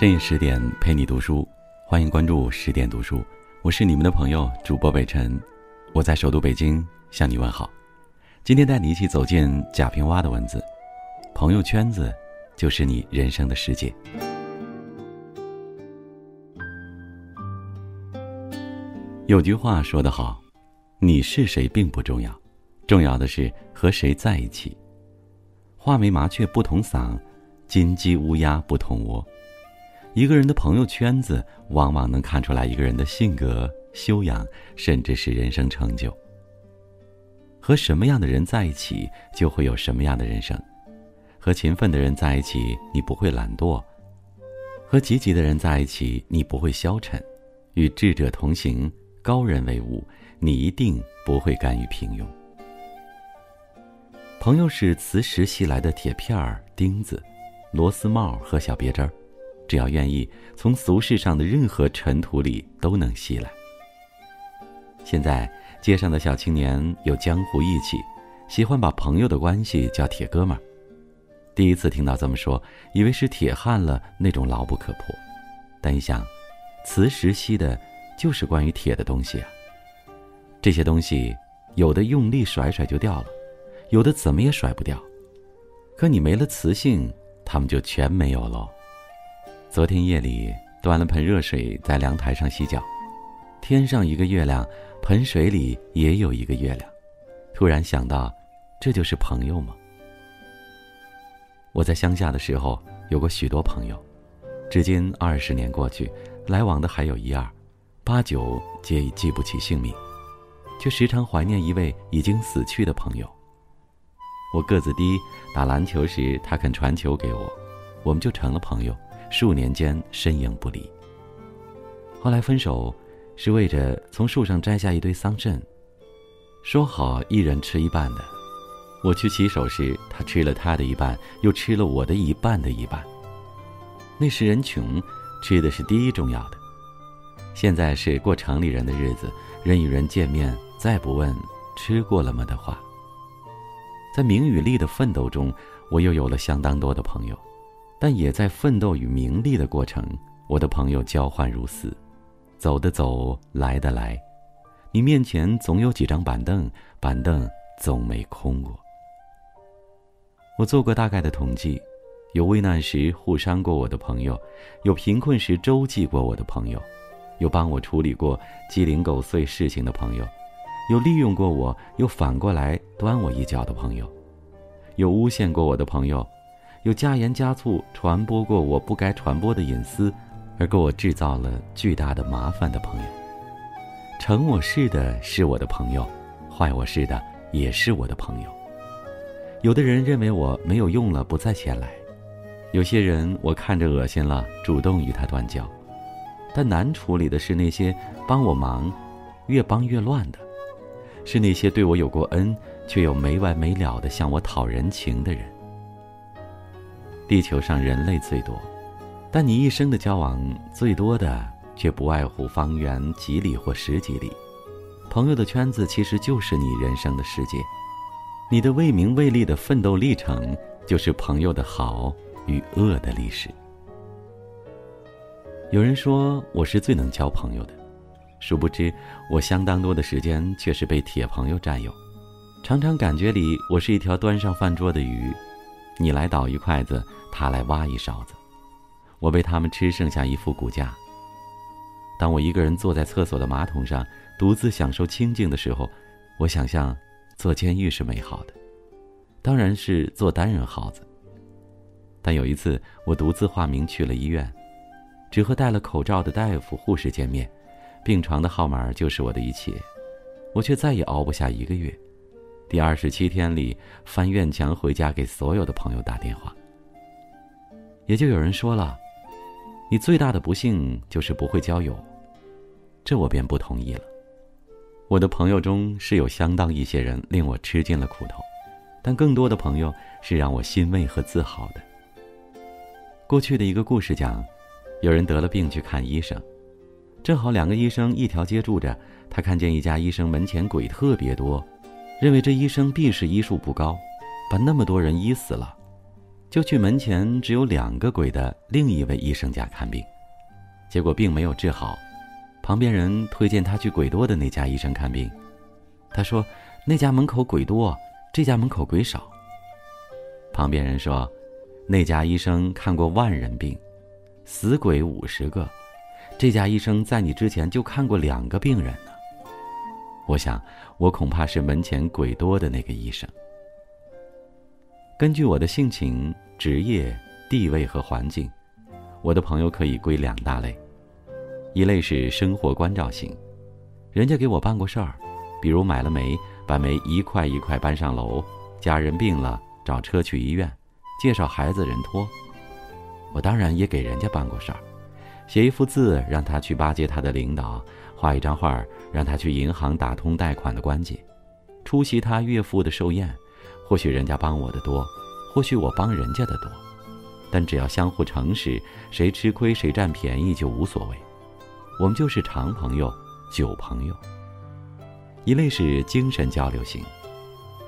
深夜十点陪你读书，欢迎关注十点读书，我是你们的朋友主播北辰，我在首都北京向你问好。今天带你一起走进贾平凹的文字，朋友圈子就是你人生的世界。有句话说得好，你是谁并不重要，重要的是和谁在一起。画眉麻雀不同嗓，金鸡乌鸦不同窝。一个人的朋友圈子，往往能看出来一个人的性格、修养，甚至是人生成就。和什么样的人在一起，就会有什么样的人生。和勤奋的人在一起，你不会懒惰；和积极的人在一起，你不会消沉；与智者同行，高人为伍，你一定不会甘于平庸。朋友是磁石吸来的铁片儿、钉子、螺丝帽和小别针儿。只要愿意，从俗世上的任何尘土里都能吸来。现在街上的小青年有江湖义气，喜欢把朋友的关系叫铁哥们儿。第一次听到这么说，以为是铁汉了那种牢不可破。但一想，磁石吸的就是关于铁的东西啊。这些东西，有的用力甩甩就掉了，有的怎么也甩不掉。可你没了磁性，它们就全没有喽。昨天夜里端了盆热水在凉台上洗脚，天上一个月亮，盆水里也有一个月亮。突然想到，这就是朋友吗？我在乡下的时候有过许多朋友，至今二十年过去，来往的还有一二，八九皆已记不起姓名，却时常怀念一位已经死去的朋友。我个子低，打篮球时他肯传球给我，我们就成了朋友。数年间身影不离。后来分手，是为着从树上摘下一堆桑葚，说好一人吃一半的。我去洗手时，他吃了他的一半，又吃了我的一半的一半。那时人穷，吃的是第一重要的。现在是过城里人的日子，人与人见面再不问吃过了吗的话。在名与利的奋斗中，我又有了相当多的朋友。但也在奋斗与名利的过程，我的朋友交换如斯，走的走，来的来，你面前总有几张板凳，板凳总没空过。我做过大概的统计，有危难时互伤过我的朋友，有贫困时周济过我的朋友，有帮我处理过鸡零狗碎事情的朋友，有利用过我又反过来端我一脚的朋友，有诬陷过我的朋友。有加盐加醋传播过我不该传播的隐私，而给我制造了巨大的麻烦的朋友。成我事的是我的朋友，坏我事的也是我的朋友。有的人认为我没有用了，不再前来；有些人我看着恶心了，主动与他断交。但难处理的是那些帮我忙，越帮越乱的，是那些对我有过恩却又没完没了的向我讨人情的人。地球上人类最多，但你一生的交往最多的却不外乎方圆几里或十几里。朋友的圈子其实就是你人生的世界，你的为名为利的奋斗历程，就是朋友的好与恶的历史。有人说我是最能交朋友的，殊不知我相当多的时间却是被铁朋友占有，常常感觉里我是一条端上饭桌的鱼。你来倒一筷子，他来挖一勺子，我被他们吃剩下一副骨架。当我一个人坐在厕所的马桶上，独自享受清静的时候，我想象做监狱是美好的，当然是做单人耗子。但有一次，我独自化名去了医院，只和戴了口罩的大夫、护士见面，病床的号码就是我的一切，我却再也熬不下一个月。第二十七天里，翻院墙回家给所有的朋友打电话。也就有人说了：“你最大的不幸就是不会交友。”这我便不同意了。我的朋友中是有相当一些人令我吃尽了苦头，但更多的朋友是让我欣慰和自豪的。过去的一个故事讲，有人得了病去看医生，正好两个医生一条街住着，他看见一家医生门前鬼特别多。认为这医生必是医术不高，把那么多人医死了。就去门前只有两个鬼的另一位医生家看病，结果并没有治好。旁边人推荐他去鬼多的那家医生看病，他说那家门口鬼多，这家门口鬼少。旁边人说，那家医生看过万人病，死鬼五十个，这家医生在你之前就看过两个病人。我想，我恐怕是门前鬼多的那个医生。根据我的性情、职业、地位和环境，我的朋友可以归两大类。一类是生活关照型，人家给我办过事儿，比如买了煤，把煤一块一块搬上楼；家人病了，找车去医院；介绍孩子人托。我当然也给人家办过事儿，写一幅字让他去巴结他的领导，画一张画让他去银行打通贷款的关节，出席他岳父的寿宴。或许人家帮我的多，或许我帮人家的多，但只要相互诚实，谁吃亏谁占便宜就无所谓。我们就是长朋友、久朋友。一类是精神交流型，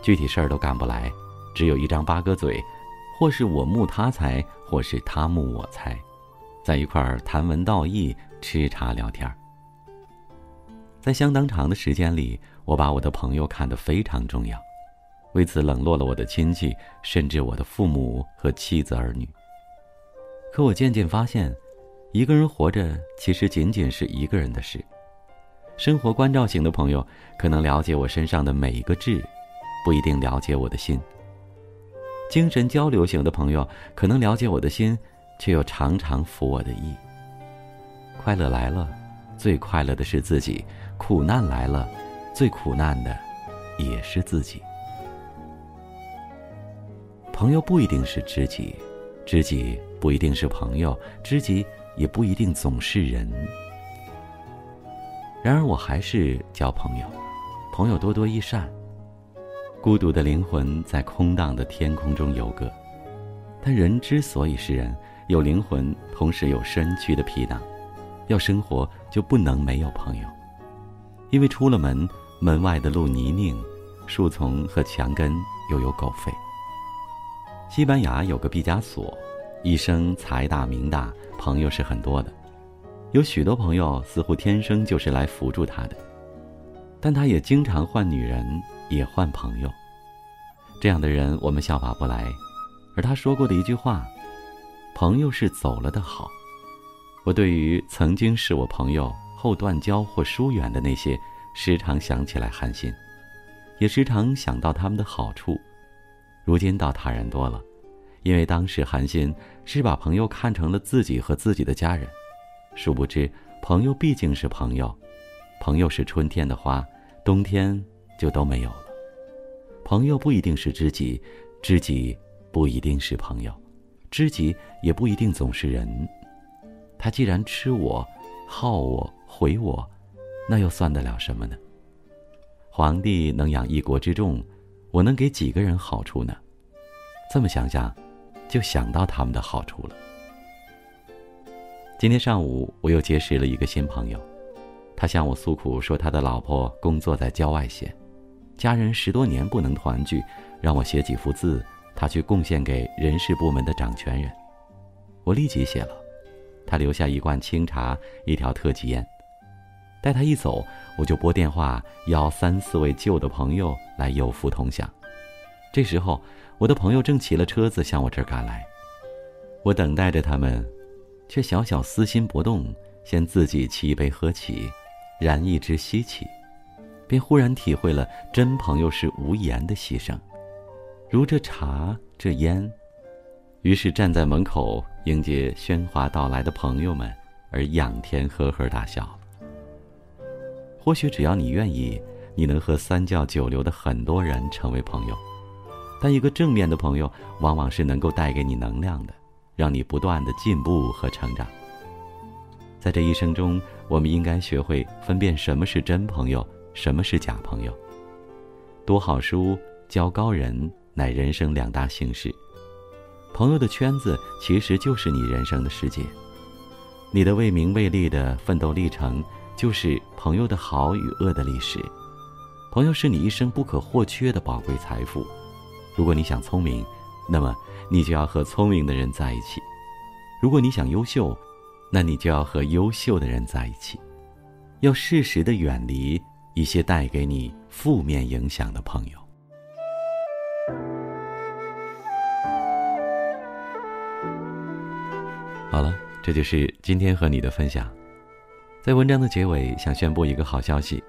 具体事儿都干不来，只有一张八哥嘴，或是我慕他才，或是他慕我才，在一块儿谈文道义、吃茶聊天儿。在相当长的时间里，我把我的朋友看得非常重要。为此冷落了我的亲戚，甚至我的父母和妻子儿女。可我渐渐发现，一个人活着其实仅仅是一个人的事。生活关照型的朋友可能了解我身上的每一个痣，不一定了解我的心。精神交流型的朋友可能了解我的心，却又常常服我的意。快乐来了，最快乐的是自己；苦难来了，最苦难的也是自己。朋友不一定是知己，知己不一定是朋友，知己也不一定总是人。然而，我还是交朋友，朋友多多益善。孤独的灵魂在空荡的天空中游个，但人之所以是人，有灵魂，同时有身躯的皮囊，要生活就不能没有朋友，因为出了门，门外的路泥泞，树丛和墙根又有狗吠。西班牙有个毕加索，一生财大名大，朋友是很多的，有许多朋友似乎天生就是来扶助他的。但他也经常换女人，也换朋友。这样的人我们效法不来。而他说过的一句话：“朋友是走了的好。”我对于曾经是我朋友后断交或疏远的那些，时常想起来寒心，也时常想到他们的好处。如今倒坦然多了，因为当时寒心是把朋友看成了自己和自己的家人，殊不知朋友毕竟是朋友，朋友是春天的花，冬天就都没有了。朋友不一定是知己，知己不一定是朋友，知己也不一定总是人。他既然吃我、耗我、毁我，那又算得了什么呢？皇帝能养一国之众。我能给几个人好处呢？这么想想，就想到他们的好处了。今天上午，我又结识了一个新朋友，他向我诉苦说，他的老婆工作在郊外县，家人十多年不能团聚，让我写几幅字，他去贡献给人事部门的掌权人。我立即写了，他留下一罐清茶，一条特级烟。待他一走，我就拨电话邀三四位旧的朋友来有福同享。这时候，我的朋友正骑了车子向我这儿赶来，我等待着他们，却小小私心不动，先自己沏一杯喝起，然一支吸起，便忽然体会了真朋友是无言的牺牲，如这茶这烟，于是站在门口迎接喧哗到来的朋友们，而仰天呵呵大笑。或许只要你愿意，你能和三教九流的很多人成为朋友。但一个正面的朋友，往往是能够带给你能量的，让你不断的进步和成长。在这一生中，我们应该学会分辨什么是真朋友，什么是假朋友。读好书，交高人，乃人生两大幸事。朋友的圈子其实就是你人生的世界，你的为名为利的奋斗历程。就是朋友的好与恶的历史，朋友是你一生不可或缺的宝贵财富。如果你想聪明，那么你就要和聪明的人在一起；如果你想优秀，那你就要和优秀的人在一起。要适时的远离一些带给你负面影响的朋友。好了，这就是今天和你的分享。在文章的结尾，想宣布一个好消息：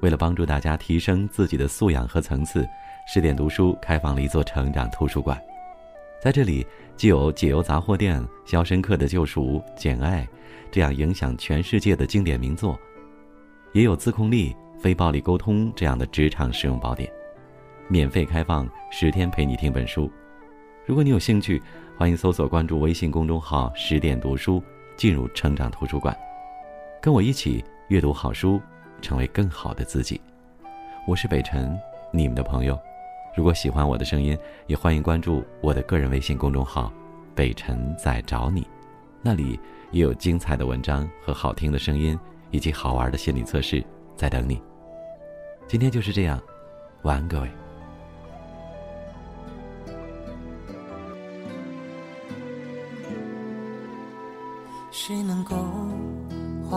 为了帮助大家提升自己的素养和层次，十点读书开放了一座成长图书馆。在这里，既有《解忧杂货店》《肖申克的救赎》《简爱》这样影响全世界的经典名作，也有《自控力》《非暴力沟通》这样的职场实用宝典，免费开放十天陪你听本书。如果你有兴趣，欢迎搜索关注微信公众号“十点读书”，进入成长图书馆，跟我一起阅读好书，成为更好的自己。我是北辰，你们的朋友。如果喜欢我的声音，也欢迎关注我的个人微信公众号“北辰在找你”，那里也有精彩的文章和好听的声音，以及好玩的心理测试在等你。今天就是这样，晚安，各位。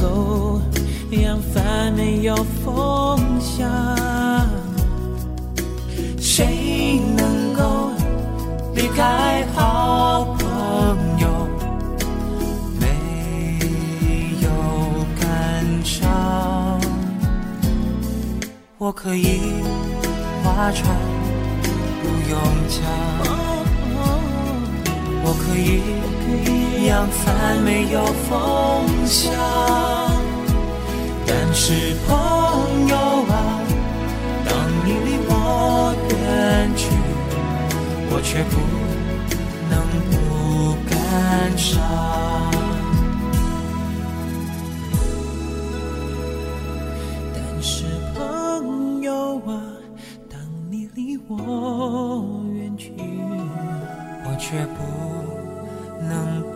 够扬帆没有风向？谁能够离开好朋友没有感伤？我可以划船。不用桨，我可以扬帆没有风向，但是朋友啊，当你离我远去，我却不能不感伤。但是朋友啊，当你离我远去。我却不能。